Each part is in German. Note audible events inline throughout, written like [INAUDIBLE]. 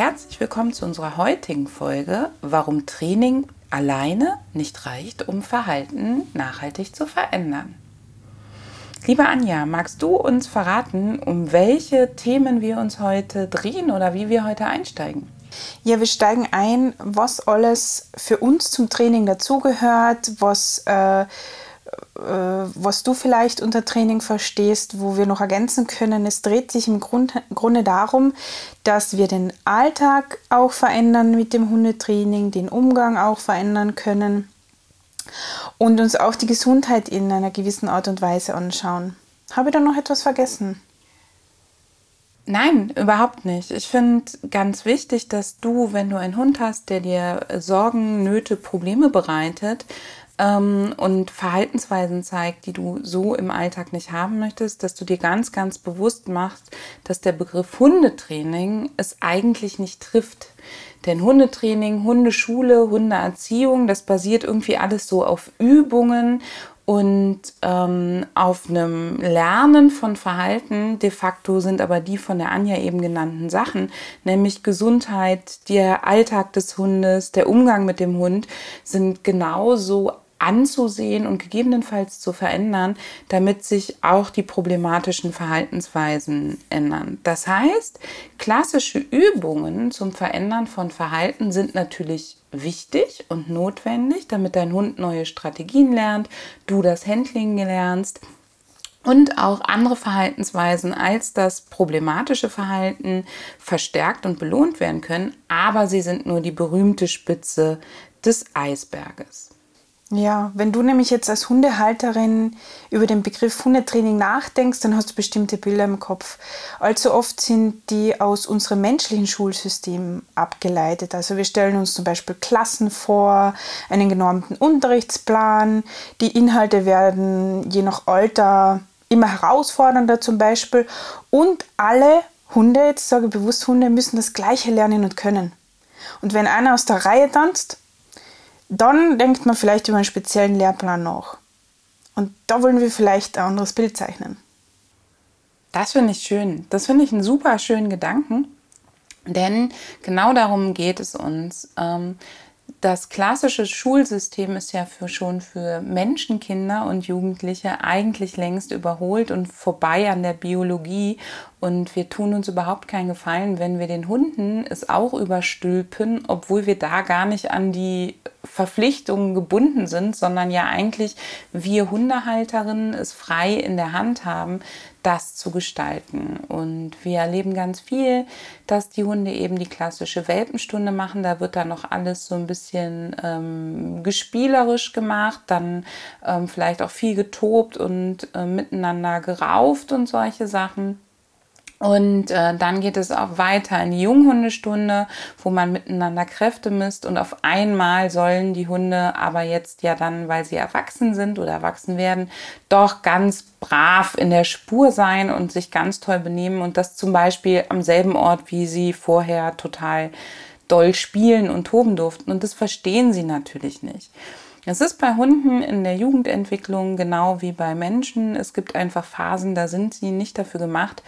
Herzlich willkommen zu unserer heutigen Folge, warum Training alleine nicht reicht, um Verhalten nachhaltig zu verändern. Liebe Anja, magst du uns verraten, um welche Themen wir uns heute drehen oder wie wir heute einsteigen? Ja, wir steigen ein, was alles für uns zum Training dazugehört, was äh, was du vielleicht unter Training verstehst, wo wir noch ergänzen können. Es dreht sich im Grunde darum, dass wir den Alltag auch verändern mit dem Hundetraining, den Umgang auch verändern können und uns auch die Gesundheit in einer gewissen Art und Weise anschauen. Habe ich da noch etwas vergessen? Nein, überhaupt nicht. Ich finde ganz wichtig, dass du, wenn du einen Hund hast, der dir Sorgen, Nöte, Probleme bereitet, ähm, und Verhaltensweisen zeigt, die du so im Alltag nicht haben möchtest, dass du dir ganz, ganz bewusst machst, dass der Begriff Hundetraining es eigentlich nicht trifft. Denn Hundetraining, Hundeschule, Hundeerziehung, das basiert irgendwie alles so auf Übungen und ähm, auf einem Lernen von Verhalten. De facto sind aber die von der Anja eben genannten Sachen, nämlich Gesundheit, der Alltag des Hundes, der Umgang mit dem Hund, sind genauso anzusehen und gegebenenfalls zu verändern, damit sich auch die problematischen Verhaltensweisen ändern. Das heißt, klassische Übungen zum Verändern von Verhalten sind natürlich wichtig und notwendig, damit dein Hund neue Strategien lernt, du das Handling lernst und auch andere Verhaltensweisen als das problematische Verhalten verstärkt und belohnt werden können, aber sie sind nur die berühmte Spitze des Eisberges. Ja, wenn du nämlich jetzt als Hundehalterin über den Begriff Hundetraining nachdenkst, dann hast du bestimmte Bilder im Kopf. Allzu oft sind die aus unserem menschlichen Schulsystem abgeleitet. Also wir stellen uns zum Beispiel Klassen vor, einen genormten Unterrichtsplan. Die Inhalte werden je nach Alter immer herausfordernder zum Beispiel. Und alle Hunde, jetzt sage ich bewusst Hunde, müssen das Gleiche lernen und können. Und wenn einer aus der Reihe tanzt, dann denkt man vielleicht über einen speziellen Lehrplan nach. Und da wollen wir vielleicht ein anderes Bild zeichnen. Das finde ich schön. Das finde ich einen super schönen Gedanken. Denn genau darum geht es uns. Ähm, das klassische Schulsystem ist ja für, schon für Menschenkinder und Jugendliche eigentlich längst überholt und vorbei an der Biologie. Und wir tun uns überhaupt keinen Gefallen, wenn wir den Hunden es auch überstülpen, obwohl wir da gar nicht an die Verpflichtungen gebunden sind, sondern ja eigentlich wir Hundehalterinnen es frei in der Hand haben, das zu gestalten. Und wir erleben ganz viel, dass die Hunde eben die klassische Welpenstunde machen. Da wird dann noch alles so ein bisschen ähm, gespielerisch gemacht, dann ähm, vielleicht auch viel getobt und äh, miteinander gerauft und solche Sachen. Und äh, dann geht es auch weiter in die Junghundestunde, wo man miteinander Kräfte misst. Und auf einmal sollen die Hunde aber jetzt ja dann, weil sie erwachsen sind oder erwachsen werden, doch ganz brav in der Spur sein und sich ganz toll benehmen. Und das zum Beispiel am selben Ort, wie sie vorher total doll spielen und toben durften. Und das verstehen sie natürlich nicht. Es ist bei Hunden in der Jugendentwicklung genau wie bei Menschen. Es gibt einfach Phasen, da sind sie nicht dafür gemacht,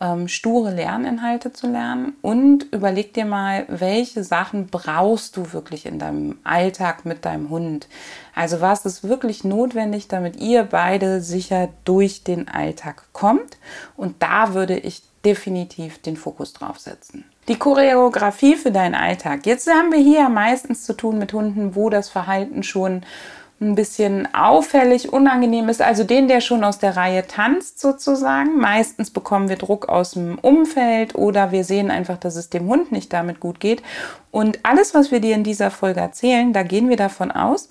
ähm, sture Lerninhalte zu lernen und überleg dir mal, welche Sachen brauchst du wirklich in deinem Alltag mit deinem Hund. Also was ist wirklich notwendig, damit ihr beide sicher durch den Alltag kommt. Und da würde ich definitiv den Fokus drauf setzen. Die Choreografie für deinen Alltag. Jetzt haben wir hier meistens zu tun mit Hunden, wo das Verhalten schon ein bisschen auffällig, unangenehm ist, also den, der schon aus der Reihe tanzt sozusagen. Meistens bekommen wir Druck aus dem Umfeld oder wir sehen einfach, dass es dem Hund nicht damit gut geht. Und alles, was wir dir in dieser Folge erzählen, da gehen wir davon aus,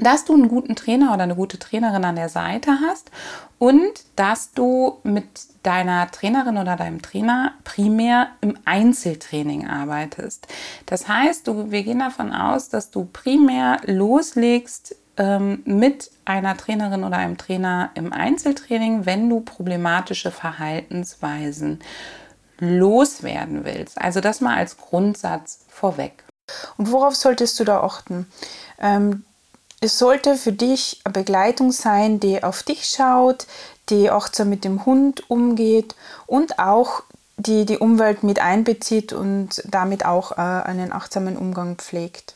dass du einen guten Trainer oder eine gute Trainerin an der Seite hast und dass du mit deiner Trainerin oder deinem Trainer primär im Einzeltraining arbeitest. Das heißt, du, wir gehen davon aus, dass du primär loslegst ähm, mit einer Trainerin oder einem Trainer im Einzeltraining, wenn du problematische Verhaltensweisen loswerden willst. Also das mal als Grundsatz vorweg. Und worauf solltest du da achten? Ähm, es sollte für dich eine Begleitung sein, die auf dich schaut, die achtsam mit dem Hund umgeht und auch die die Umwelt mit einbezieht und damit auch äh, einen achtsamen Umgang pflegt.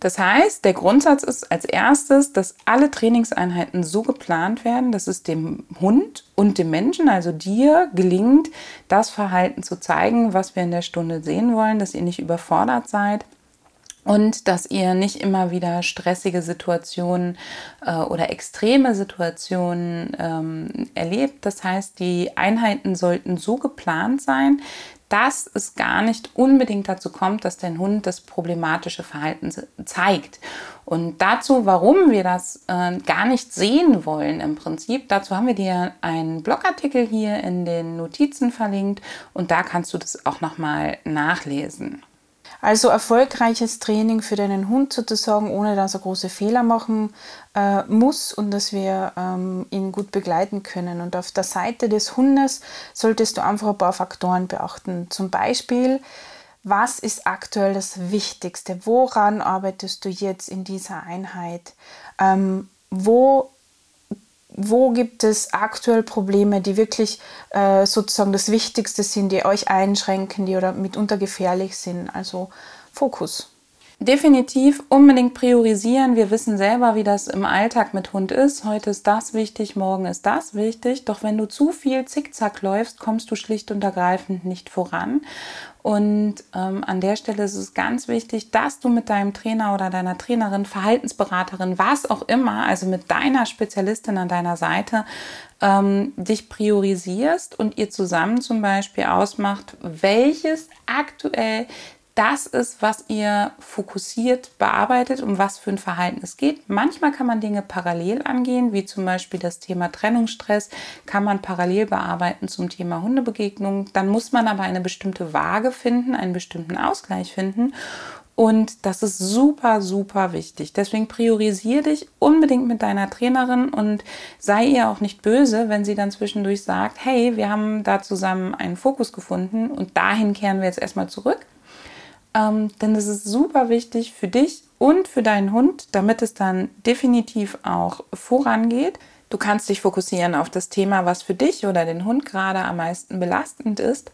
Das heißt, der Grundsatz ist als erstes, dass alle Trainingseinheiten so geplant werden, dass es dem Hund und dem Menschen, also dir, gelingt, das Verhalten zu zeigen, was wir in der Stunde sehen wollen, dass ihr nicht überfordert seid und dass ihr nicht immer wieder stressige Situationen äh, oder extreme Situationen ähm, erlebt. Das heißt, die Einheiten sollten so geplant sein, dass es gar nicht unbedingt dazu kommt, dass dein Hund das problematische Verhalten zeigt. Und dazu, warum wir das äh, gar nicht sehen wollen im Prinzip, dazu haben wir dir einen Blogartikel hier in den Notizen verlinkt und da kannst du das auch nochmal nachlesen. Also erfolgreiches Training für deinen Hund sozusagen, ohne dass er große Fehler machen äh, muss und dass wir ähm, ihn gut begleiten können. Und auf der Seite des Hundes solltest du einfach ein paar Faktoren beachten. Zum Beispiel, was ist aktuell das Wichtigste? Woran arbeitest du jetzt in dieser Einheit? Ähm, wo wo gibt es aktuell Probleme, die wirklich äh, sozusagen das Wichtigste sind, die euch einschränken, die oder mitunter gefährlich sind? Also Fokus. Definitiv unbedingt priorisieren. Wir wissen selber, wie das im Alltag mit Hund ist. Heute ist das wichtig, morgen ist das wichtig. Doch wenn du zu viel zickzack läufst, kommst du schlicht und ergreifend nicht voran. Und ähm, an der Stelle ist es ganz wichtig, dass du mit deinem Trainer oder deiner Trainerin, Verhaltensberaterin, was auch immer, also mit deiner Spezialistin an deiner Seite, ähm, dich priorisierst und ihr zusammen zum Beispiel ausmacht, welches aktuell das ist, was ihr fokussiert bearbeitet, um was für ein Verhalten es geht. Manchmal kann man Dinge parallel angehen, wie zum Beispiel das Thema Trennungsstress, kann man parallel bearbeiten zum Thema Hundebegegnung. Dann muss man aber eine bestimmte Waage finden, einen bestimmten Ausgleich finden. Und das ist super, super wichtig. Deswegen priorisiere dich unbedingt mit deiner Trainerin und sei ihr auch nicht böse, wenn sie dann zwischendurch sagt, hey, wir haben da zusammen einen Fokus gefunden und dahin kehren wir jetzt erstmal zurück ähm, denn es ist super wichtig für dich und für deinen Hund, damit es dann definitiv auch vorangeht. Du kannst dich fokussieren auf das Thema, was für dich oder den Hund gerade am meisten belastend ist.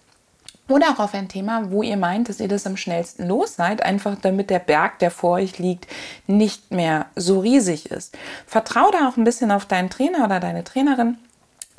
Oder auch auf ein Thema, wo ihr meint, dass ihr das am schnellsten los seid, einfach damit der Berg, der vor euch liegt, nicht mehr so riesig ist. Vertraue da auch ein bisschen auf deinen Trainer oder deine Trainerin,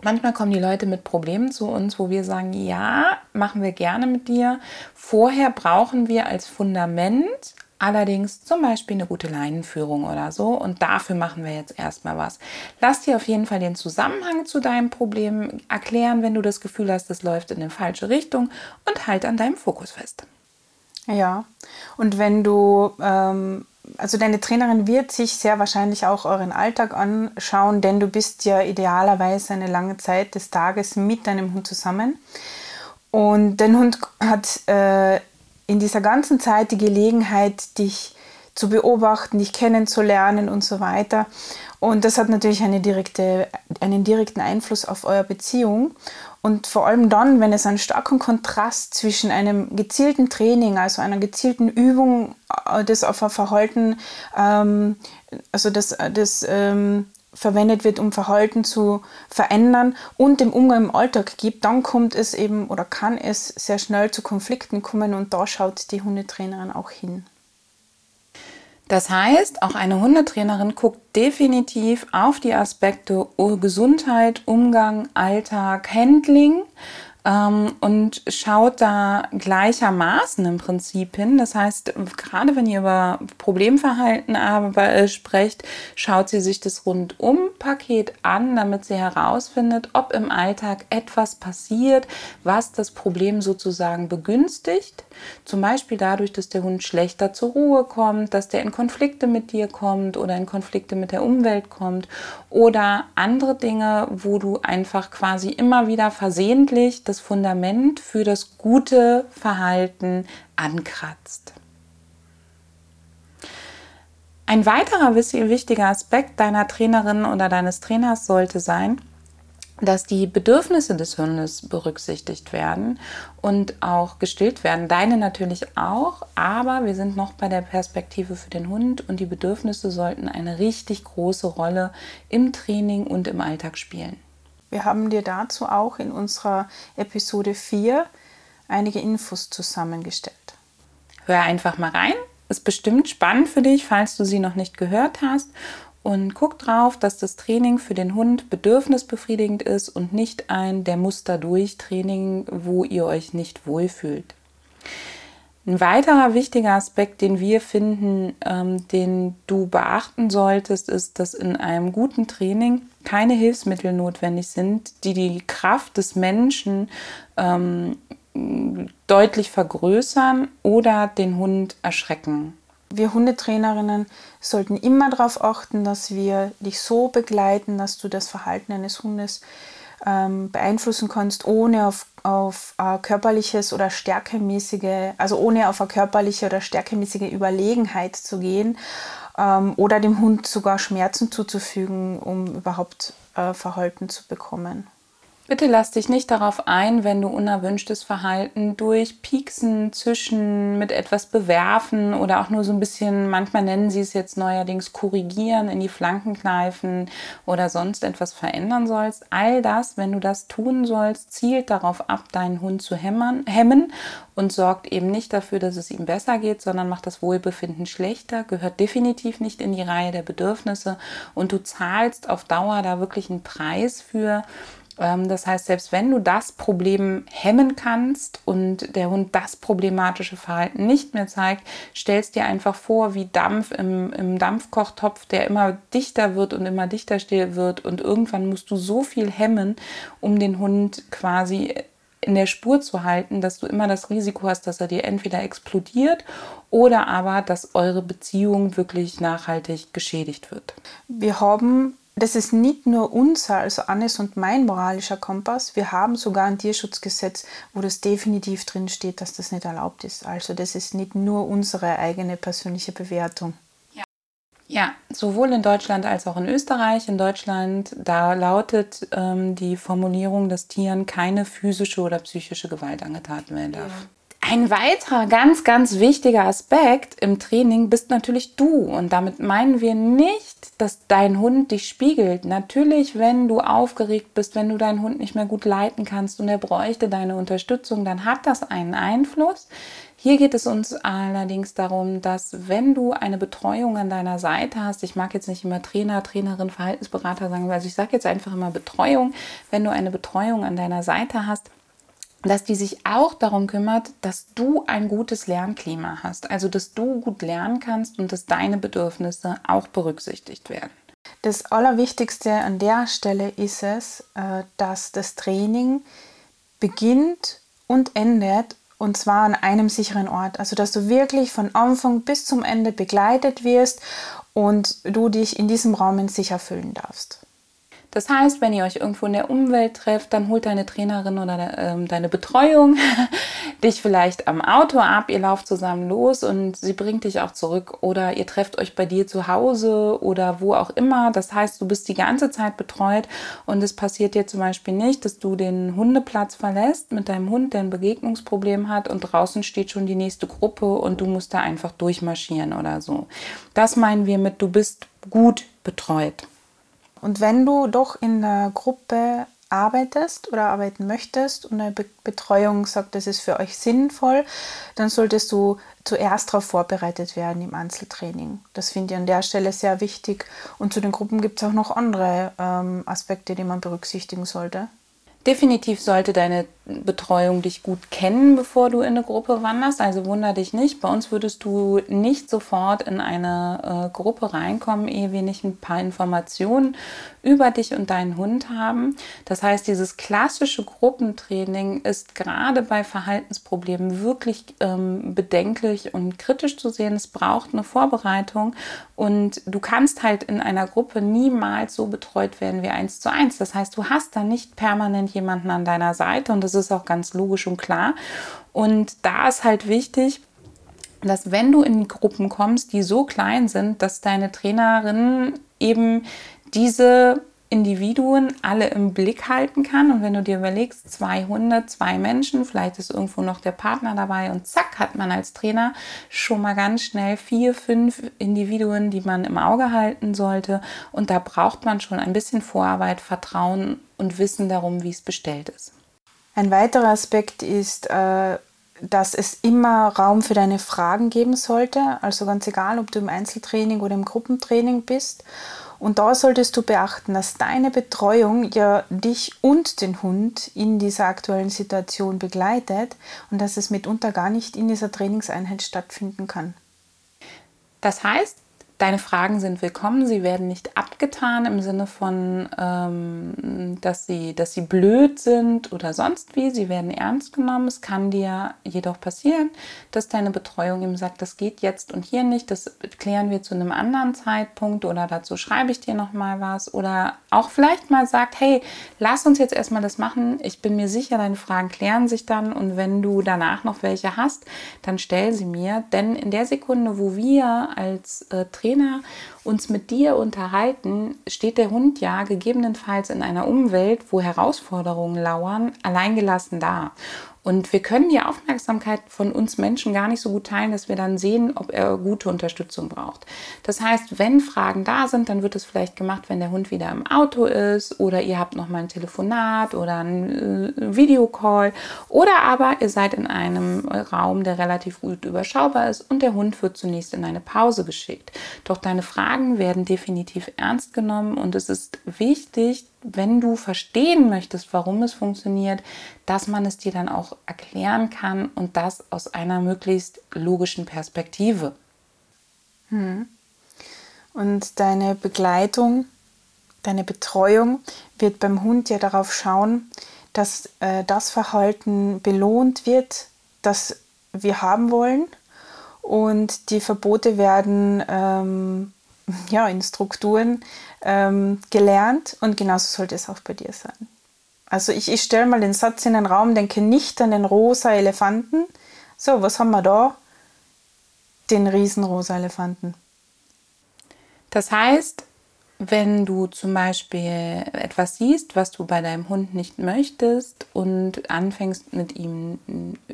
Manchmal kommen die Leute mit Problemen zu uns, wo wir sagen, ja, machen wir gerne mit dir. Vorher brauchen wir als Fundament allerdings zum Beispiel eine gute Leinenführung oder so und dafür machen wir jetzt erstmal was. Lass dir auf jeden Fall den Zusammenhang zu deinem Problem erklären, wenn du das Gefühl hast, es läuft in eine falsche Richtung und halt an deinem Fokus fest. Ja, und wenn du ähm, also deine Trainerin wird sich sehr wahrscheinlich auch euren Alltag anschauen, denn du bist ja idealerweise eine lange Zeit des Tages mit deinem Hund zusammen. Und dein Hund hat äh, in dieser ganzen Zeit die Gelegenheit, dich zu beobachten, dich kennenzulernen und so weiter. Und das hat natürlich eine direkte, einen direkten Einfluss auf eure Beziehung. Und vor allem dann, wenn es einen starken Kontrast zwischen einem gezielten Training, also einer gezielten Übung, äh, das auf ein Verhalten, ähm, also das, das ähm, verwendet wird, um Verhalten zu verändern und dem Umgang im Alltag gibt, dann kommt es eben oder kann es sehr schnell zu Konflikten kommen und da schaut die Hundetrainerin auch hin. Das heißt, auch eine Hundetrainerin guckt definitiv auf die Aspekte Gesundheit, Umgang, Alltag, Handling ähm, und schaut da gleichermaßen im Prinzip hin. Das heißt, gerade wenn ihr über Problemverhalten aber, äh, sprecht, schaut sie sich das Rundum-Paket an, damit sie herausfindet, ob im Alltag etwas passiert, was das Problem sozusagen begünstigt. Zum Beispiel dadurch, dass der Hund schlechter zur Ruhe kommt, dass der in Konflikte mit dir kommt oder in Konflikte mit der Umwelt kommt oder andere Dinge, wo du einfach quasi immer wieder versehentlich das Fundament für das gute Verhalten ankratzt. Ein weiterer wichtiger Aspekt deiner Trainerin oder deines Trainers sollte sein, dass die Bedürfnisse des Hundes berücksichtigt werden und auch gestillt werden. Deine natürlich auch, aber wir sind noch bei der Perspektive für den Hund und die Bedürfnisse sollten eine richtig große Rolle im Training und im Alltag spielen. Wir haben dir dazu auch in unserer Episode 4 einige Infos zusammengestellt. Hör einfach mal rein. Ist bestimmt spannend für dich, falls du sie noch nicht gehört hast und guck drauf, dass das Training für den Hund bedürfnisbefriedigend ist und nicht ein der Muster durch Training, wo ihr euch nicht wohlfühlt. Ein weiterer wichtiger Aspekt, den wir finden, ähm, den du beachten solltest, ist, dass in einem guten Training keine Hilfsmittel notwendig sind, die die Kraft des Menschen ähm, deutlich vergrößern oder den Hund erschrecken. Wir Hundetrainerinnen sollten immer darauf achten, dass wir dich so begleiten, dass du das Verhalten eines Hundes ähm, beeinflussen kannst, ohne auf, auf äh, körperliches oder stärkemäßige, also ohne auf eine körperliche oder stärkemäßige Überlegenheit zu gehen ähm, oder dem Hund sogar Schmerzen zuzufügen, um überhaupt äh, Verhalten zu bekommen. Bitte lass dich nicht darauf ein, wenn du unerwünschtes Verhalten durch Pieksen, Zischen, mit etwas bewerfen oder auch nur so ein bisschen, manchmal nennen sie es jetzt neuerdings korrigieren, in die Flanken kneifen oder sonst etwas verändern sollst. All das, wenn du das tun sollst, zielt darauf ab, deinen Hund zu hämmern, hemmen und sorgt eben nicht dafür, dass es ihm besser geht, sondern macht das Wohlbefinden schlechter, gehört definitiv nicht in die Reihe der Bedürfnisse und du zahlst auf Dauer da wirklich einen Preis für das heißt, selbst wenn du das Problem hemmen kannst und der Hund das problematische Verhalten nicht mehr zeigt, stellst dir einfach vor, wie Dampf im, im Dampfkochtopf, der immer dichter wird und immer dichter wird und irgendwann musst du so viel hemmen, um den Hund quasi in der Spur zu halten, dass du immer das Risiko hast, dass er dir entweder explodiert oder aber, dass eure Beziehung wirklich nachhaltig geschädigt wird. Wir haben das ist nicht nur unser, also Annes und mein moralischer Kompass. Wir haben sogar ein Tierschutzgesetz, wo das definitiv drin steht, dass das nicht erlaubt ist. Also das ist nicht nur unsere eigene persönliche Bewertung. Ja, ja sowohl in Deutschland als auch in Österreich. In Deutschland, da lautet ähm, die Formulierung, dass Tieren keine physische oder psychische Gewalt angetan werden darf. Ja. Ein weiterer ganz, ganz wichtiger Aspekt im Training bist natürlich du. Und damit meinen wir nicht, dass dein Hund dich spiegelt. Natürlich, wenn du aufgeregt bist, wenn du deinen Hund nicht mehr gut leiten kannst und er bräuchte deine Unterstützung, dann hat das einen Einfluss. Hier geht es uns allerdings darum, dass wenn du eine Betreuung an deiner Seite hast, ich mag jetzt nicht immer Trainer, Trainerin, Verhaltensberater sagen, also ich sage jetzt einfach immer Betreuung, wenn du eine Betreuung an deiner Seite hast, dass die sich auch darum kümmert, dass du ein gutes Lernklima hast, also dass du gut lernen kannst und dass deine Bedürfnisse auch berücksichtigt werden. Das Allerwichtigste an der Stelle ist es, äh, dass das Training beginnt und endet und zwar an einem sicheren Ort. Also dass du wirklich von Anfang bis zum Ende begleitet wirst und du dich in diesem Raum sicher fühlen darfst. Das heißt, wenn ihr euch irgendwo in der Umwelt trefft, dann holt deine Trainerin oder ähm, deine Betreuung [LAUGHS] dich vielleicht am Auto ab, ihr lauft zusammen los und sie bringt dich auch zurück oder ihr trefft euch bei dir zu Hause oder wo auch immer. Das heißt, du bist die ganze Zeit betreut und es passiert dir zum Beispiel nicht, dass du den Hundeplatz verlässt mit deinem Hund, der ein Begegnungsproblem hat und draußen steht schon die nächste Gruppe und du musst da einfach durchmarschieren oder so. Das meinen wir mit, du bist gut betreut. Und wenn du doch in der Gruppe arbeitest oder arbeiten möchtest und eine Betreuung sagt, das ist für euch sinnvoll, dann solltest du zuerst darauf vorbereitet werden im Einzeltraining. Das finde ich an der Stelle sehr wichtig. Und zu den Gruppen gibt es auch noch andere ähm, Aspekte, die man berücksichtigen sollte. Definitiv sollte deine Betreuung dich gut kennen, bevor du in eine Gruppe wanderst. Also wunder dich nicht. Bei uns würdest du nicht sofort in eine äh, Gruppe reinkommen, ehe wir nicht ein paar Informationen über dich und deinen Hund haben. Das heißt, dieses klassische Gruppentraining ist gerade bei Verhaltensproblemen wirklich ähm, bedenklich und kritisch zu sehen. Es braucht eine Vorbereitung und du kannst halt in einer Gruppe niemals so betreut werden wie eins zu eins. Das heißt, du hast da nicht permanent jemanden an deiner Seite und das das ist auch ganz logisch und klar. Und da ist halt wichtig, dass wenn du in Gruppen kommst, die so klein sind, dass deine Trainerin eben diese Individuen alle im Blick halten kann. Und wenn du dir überlegst, zwei Hunde, zwei Menschen, vielleicht ist irgendwo noch der Partner dabei und zack, hat man als Trainer schon mal ganz schnell vier, fünf Individuen, die man im Auge halten sollte. Und da braucht man schon ein bisschen Vorarbeit, Vertrauen und Wissen darum, wie es bestellt ist. Ein weiterer Aspekt ist, äh, dass es immer Raum für deine Fragen geben sollte. Also ganz egal, ob du im Einzeltraining oder im Gruppentraining bist. Und da solltest du beachten, dass deine Betreuung ja dich und den Hund in dieser aktuellen Situation begleitet und dass es mitunter gar nicht in dieser Trainingseinheit stattfinden kann. Das heißt, Deine Fragen sind willkommen, sie werden nicht abgetan im Sinne von, ähm, dass, sie, dass sie blöd sind oder sonst wie. Sie werden ernst genommen. Es kann dir jedoch passieren, dass deine Betreuung ihm sagt, das geht jetzt und hier nicht, das klären wir zu einem anderen Zeitpunkt oder dazu schreibe ich dir nochmal was. Oder auch vielleicht mal sagt, hey, lass uns jetzt erstmal das machen. Ich bin mir sicher, deine Fragen klären sich dann und wenn du danach noch welche hast, dann stell sie mir. Denn in der Sekunde, wo wir als äh, Trainer uns mit dir unterhalten, steht der Hund ja gegebenenfalls in einer Umwelt, wo Herausforderungen lauern, alleingelassen da. Und wir können die Aufmerksamkeit von uns Menschen gar nicht so gut teilen, dass wir dann sehen, ob er gute Unterstützung braucht. Das heißt, wenn Fragen da sind, dann wird es vielleicht gemacht, wenn der Hund wieder im Auto ist oder ihr habt noch mal ein Telefonat oder ein äh, Videocall oder aber ihr seid in einem Raum, der relativ gut überschaubar ist und der Hund wird zunächst in eine Pause geschickt. Doch deine Fragen werden definitiv ernst genommen und es ist wichtig, wenn du verstehen möchtest, warum es funktioniert, dass man es dir dann auch erklären kann und das aus einer möglichst logischen Perspektive. Hm. Und deine Begleitung, deine Betreuung wird beim Hund ja darauf schauen, dass äh, das Verhalten belohnt wird, das wir haben wollen. Und die Verbote werden ähm, ja, in Strukturen ähm, gelernt und genauso sollte es auch bei dir sein. Also ich, ich stelle mal den Satz in den Raum, denke nicht an den rosa Elefanten. So, was haben wir da? Den riesenrosa Elefanten. Das heißt, wenn du zum Beispiel etwas siehst, was du bei deinem Hund nicht möchtest und anfängst mit ihm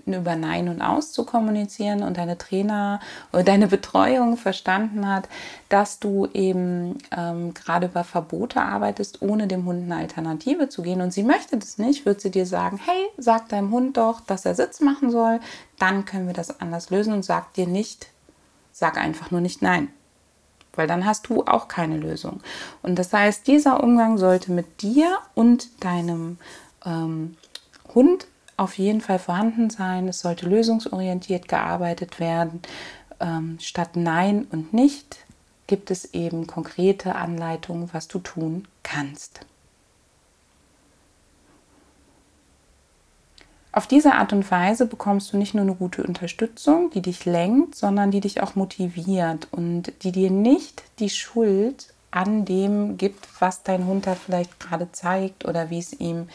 über Nein und Aus zu kommunizieren und deine Trainer oder deine Betreuung verstanden hat, dass du eben ähm, gerade über Verbote arbeitest, ohne dem Hund eine Alternative zu gehen und sie möchte das nicht, wird sie dir sagen, hey, sag deinem Hund doch, dass er Sitz machen soll, dann können wir das anders lösen und sag dir nicht, sag einfach nur nicht Nein weil dann hast du auch keine Lösung. Und das heißt, dieser Umgang sollte mit dir und deinem ähm, Hund auf jeden Fall vorhanden sein. Es sollte lösungsorientiert gearbeitet werden. Ähm, statt Nein und Nicht gibt es eben konkrete Anleitungen, was du tun kannst. Auf diese Art und Weise bekommst du nicht nur eine gute Unterstützung, die dich lenkt, sondern die dich auch motiviert und die dir nicht die Schuld an dem gibt, was dein Hund da vielleicht gerade zeigt oder wie es ihm,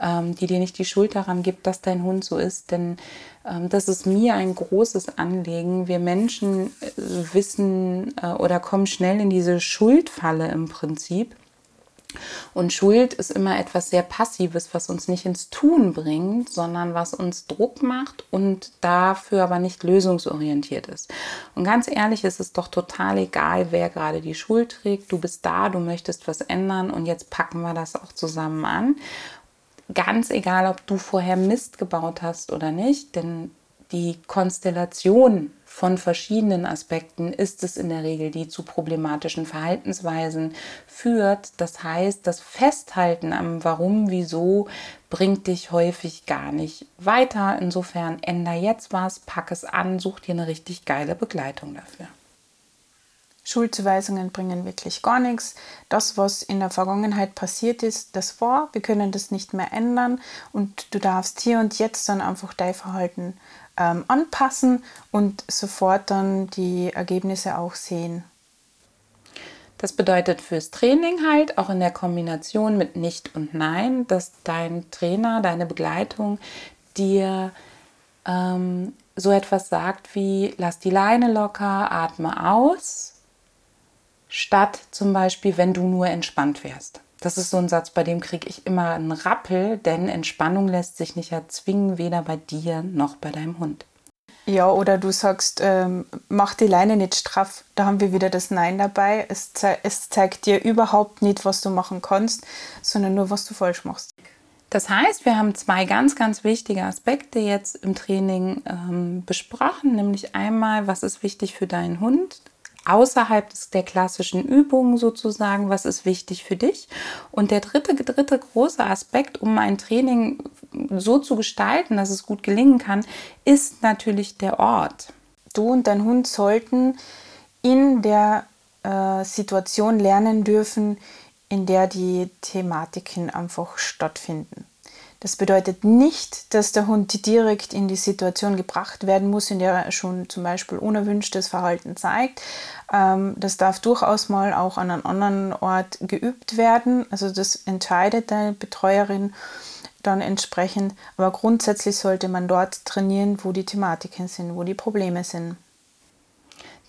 ähm, die dir nicht die Schuld daran gibt, dass dein Hund so ist. Denn ähm, das ist mir ein großes Anliegen. Wir Menschen äh, wissen äh, oder kommen schnell in diese Schuldfalle im Prinzip und Schuld ist immer etwas sehr Passives, was uns nicht ins Tun bringt, sondern was uns Druck macht und dafür aber nicht lösungsorientiert ist. Und ganz ehrlich, ist es doch total egal, wer gerade die Schuld trägt. Du bist da, du möchtest was ändern und jetzt packen wir das auch zusammen an. Ganz egal, ob du vorher Mist gebaut hast oder nicht, denn die Konstellation von verschiedenen Aspekten ist es in der Regel, die zu problematischen Verhaltensweisen führt. Das heißt, das Festhalten am Warum, Wieso bringt dich häufig gar nicht weiter. Insofern änder jetzt was, pack es an, such dir eine richtig geile Begleitung dafür. Schuldzuweisungen bringen wirklich gar nichts. Das, was in der Vergangenheit passiert ist, das war. Wir können das nicht mehr ändern und du darfst hier und jetzt dann einfach dein Verhalten ähm, anpassen und sofort dann die Ergebnisse auch sehen. Das bedeutet fürs Training halt, auch in der Kombination mit Nicht und Nein, dass dein Trainer, deine Begleitung dir ähm, so etwas sagt wie, lass die Leine locker, atme aus, statt zum Beispiel, wenn du nur entspannt wärst. Das ist so ein Satz, bei dem kriege ich immer einen Rappel, denn Entspannung lässt sich nicht erzwingen, weder bei dir noch bei deinem Hund. Ja, oder du sagst, ähm, mach die Leine nicht straff. Da haben wir wieder das Nein dabei. Es, ze es zeigt dir überhaupt nicht, was du machen kannst, sondern nur, was du falsch machst. Das heißt, wir haben zwei ganz, ganz wichtige Aspekte jetzt im Training ähm, besprochen, nämlich einmal, was ist wichtig für deinen Hund, außerhalb der klassischen Übungen sozusagen, was ist wichtig für dich. Und der dritte, dritte große Aspekt, um ein Training so zu gestalten, dass es gut gelingen kann, ist natürlich der Ort. Du und dein Hund sollten in der äh, Situation lernen dürfen, in der die Thematiken einfach stattfinden. Das bedeutet nicht, dass der Hund direkt in die Situation gebracht werden muss, in der er schon zum Beispiel unerwünschtes Verhalten zeigt. Ähm, das darf durchaus mal auch an einem anderen Ort geübt werden. Also das entscheidet deine Betreuerin dann entsprechend. Aber grundsätzlich sollte man dort trainieren, wo die Thematiken sind, wo die Probleme sind.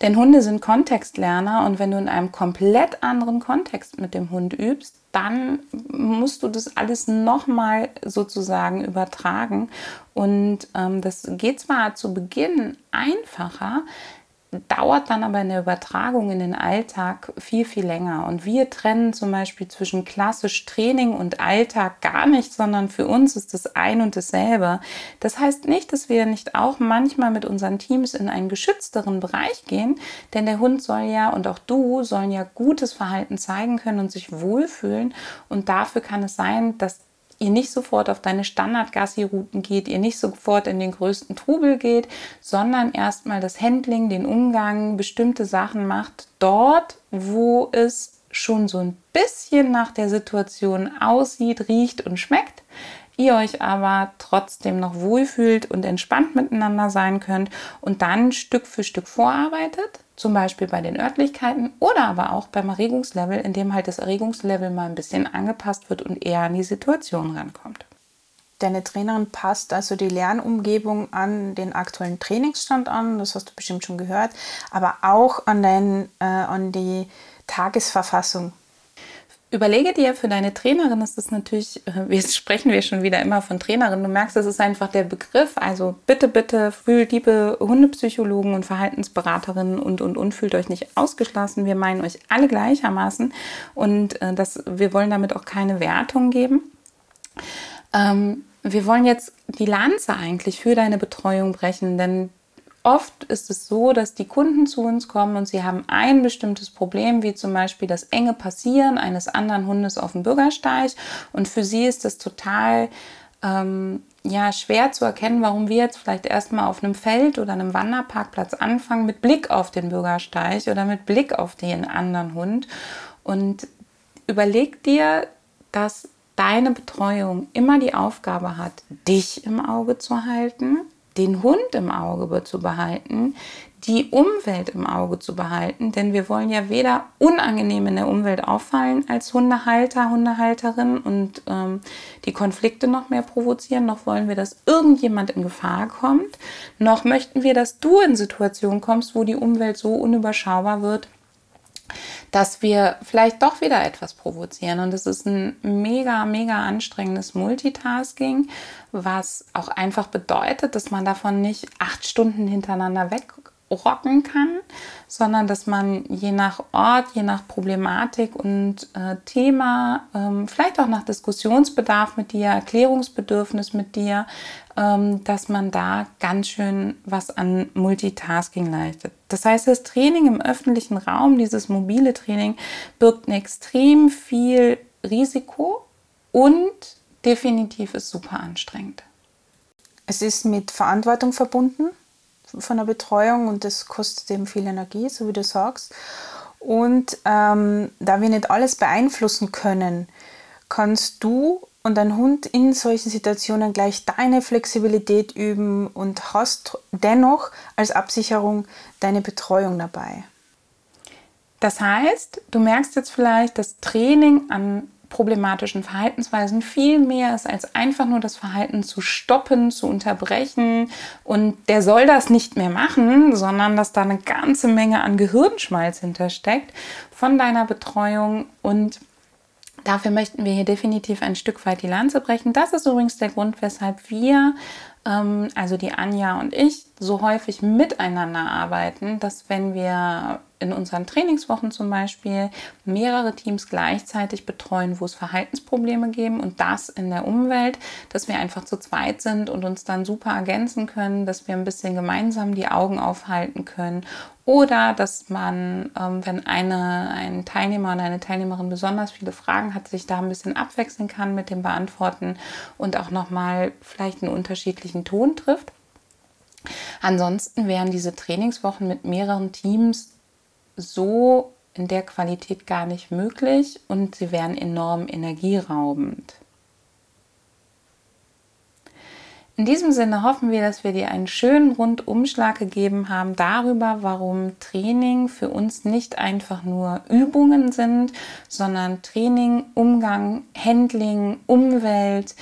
Denn Hunde sind Kontextlerner und wenn du in einem komplett anderen Kontext mit dem Hund übst, dann musst du das alles nochmal sozusagen übertragen. Und ähm, das geht zwar zu Beginn einfacher, dauert dann aber in der Übertragung in den Alltag viel, viel länger. Und wir trennen zum Beispiel zwischen klassisch Training und Alltag gar nicht, sondern für uns ist das ein und dasselbe. Das heißt nicht, dass wir nicht auch manchmal mit unseren Teams in einen geschützteren Bereich gehen, denn der Hund soll ja und auch du sollen ja gutes Verhalten zeigen können und sich wohlfühlen. Und dafür kann es sein, dass ihr nicht sofort auf deine Standard-Gassi-Routen geht, ihr nicht sofort in den größten Trubel geht, sondern erstmal das Handling, den Umgang, bestimmte Sachen macht, dort, wo es schon so ein bisschen nach der Situation aussieht, riecht und schmeckt, ihr euch aber trotzdem noch wohlfühlt und entspannt miteinander sein könnt und dann Stück für Stück vorarbeitet zum Beispiel bei den Örtlichkeiten oder aber auch beim Erregungslevel, in dem halt das Erregungslevel mal ein bisschen angepasst wird und eher an die Situation rankommt. Deine Trainerin passt also die Lernumgebung an den aktuellen Trainingsstand an, das hast du bestimmt schon gehört, aber auch an, dein, äh, an die Tagesverfassung Überlege dir für deine Trainerin ist das natürlich, äh, jetzt [LAUGHS] sprechen wir schon wieder immer von Trainerin, du merkst, das ist einfach der Begriff. Also bitte, bitte, früh, liebe Hundepsychologen und Verhaltensberaterinnen und, und, und, fühlt euch nicht ausgeschlossen. Wir meinen euch alle gleichermaßen und äh, das, wir wollen damit auch keine Wertung geben. Ähm, wir wollen jetzt die Lanze eigentlich für deine Betreuung brechen, denn Oft ist es so, dass die Kunden zu uns kommen und sie haben ein bestimmtes Problem, wie zum Beispiel das enge Passieren eines anderen Hundes auf dem Bürgersteig. Und für sie ist es total ähm, ja, schwer zu erkennen, warum wir jetzt vielleicht erstmal auf einem Feld oder einem Wanderparkplatz anfangen mit Blick auf den Bürgersteig oder mit Blick auf den anderen Hund. Und überleg dir, dass deine Betreuung immer die Aufgabe hat, dich im Auge zu halten den Hund im Auge zu behalten, die Umwelt im Auge zu behalten, denn wir wollen ja weder unangenehm in der Umwelt auffallen als Hundehalter, Hundehalterin und ähm, die Konflikte noch mehr provozieren, noch wollen wir, dass irgendjemand in Gefahr kommt, noch möchten wir, dass du in Situationen kommst, wo die Umwelt so unüberschaubar wird, dass wir vielleicht doch wieder etwas provozieren. Und es ist ein mega, mega anstrengendes Multitasking, was auch einfach bedeutet, dass man davon nicht acht Stunden hintereinander weg rocken kann, sondern dass man je nach Ort, je nach Problematik und äh, Thema, ähm, vielleicht auch nach Diskussionsbedarf mit dir, Erklärungsbedürfnis mit dir, ähm, dass man da ganz schön was an Multitasking leistet. Das heißt, das Training im öffentlichen Raum, dieses mobile Training, birgt extrem viel Risiko und definitiv ist super anstrengend. Es ist mit Verantwortung verbunden von der Betreuung und das kostet eben viel Energie, so wie du sagst. Und ähm, da wir nicht alles beeinflussen können, kannst du und dein Hund in solchen Situationen gleich deine Flexibilität üben und hast dennoch als Absicherung deine Betreuung dabei. Das heißt, du merkst jetzt vielleicht, dass Training an problematischen Verhaltensweisen viel mehr ist, als einfach nur das Verhalten zu stoppen, zu unterbrechen. Und der soll das nicht mehr machen, sondern dass da eine ganze Menge an Gehirnschmalz hintersteckt von deiner Betreuung. Und dafür möchten wir hier definitiv ein Stück weit die Lanze brechen. Das ist übrigens der Grund, weshalb wir ähm, also die Anja und ich, so häufig miteinander arbeiten, dass wenn wir in unseren Trainingswochen zum Beispiel mehrere Teams gleichzeitig betreuen, wo es Verhaltensprobleme geben und das in der Umwelt, dass wir einfach zu zweit sind und uns dann super ergänzen können, dass wir ein bisschen gemeinsam die Augen aufhalten können oder dass man, ähm, wenn eine, ein Teilnehmer oder eine Teilnehmerin besonders viele Fragen hat, sich da ein bisschen abwechseln kann mit dem Beantworten und auch nochmal vielleicht einen unterschiedlichen Ton trifft. Ansonsten wären diese Trainingswochen mit mehreren Teams so in der Qualität gar nicht möglich und sie wären enorm energieraubend. In diesem Sinne hoffen wir, dass wir dir einen schönen Rundumschlag gegeben haben darüber, warum Training für uns nicht einfach nur Übungen sind, sondern Training, Umgang, Handling, Umwelt,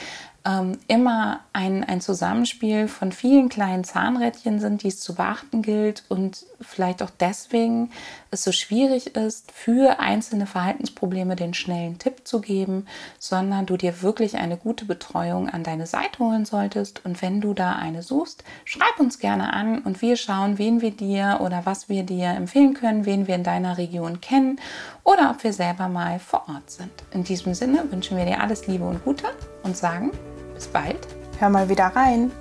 ähm, immer ein, ein Zusammenspiel von vielen kleinen Zahnrädchen sind, die es zu beachten gilt und vielleicht auch deswegen es so schwierig ist, für einzelne Verhaltensprobleme den schnellen Tipp zu geben, sondern du dir wirklich eine gute Betreuung an deine Seite holen solltest. Und wenn du da eine suchst, schreib uns gerne an und wir schauen, wen wir dir oder was wir dir empfehlen können, wen wir in deiner Region kennen oder ob wir selber mal vor Ort sind. In diesem Sinne wünschen wir dir alles Liebe und Gute und sagen bis bald. Hör mal wieder rein.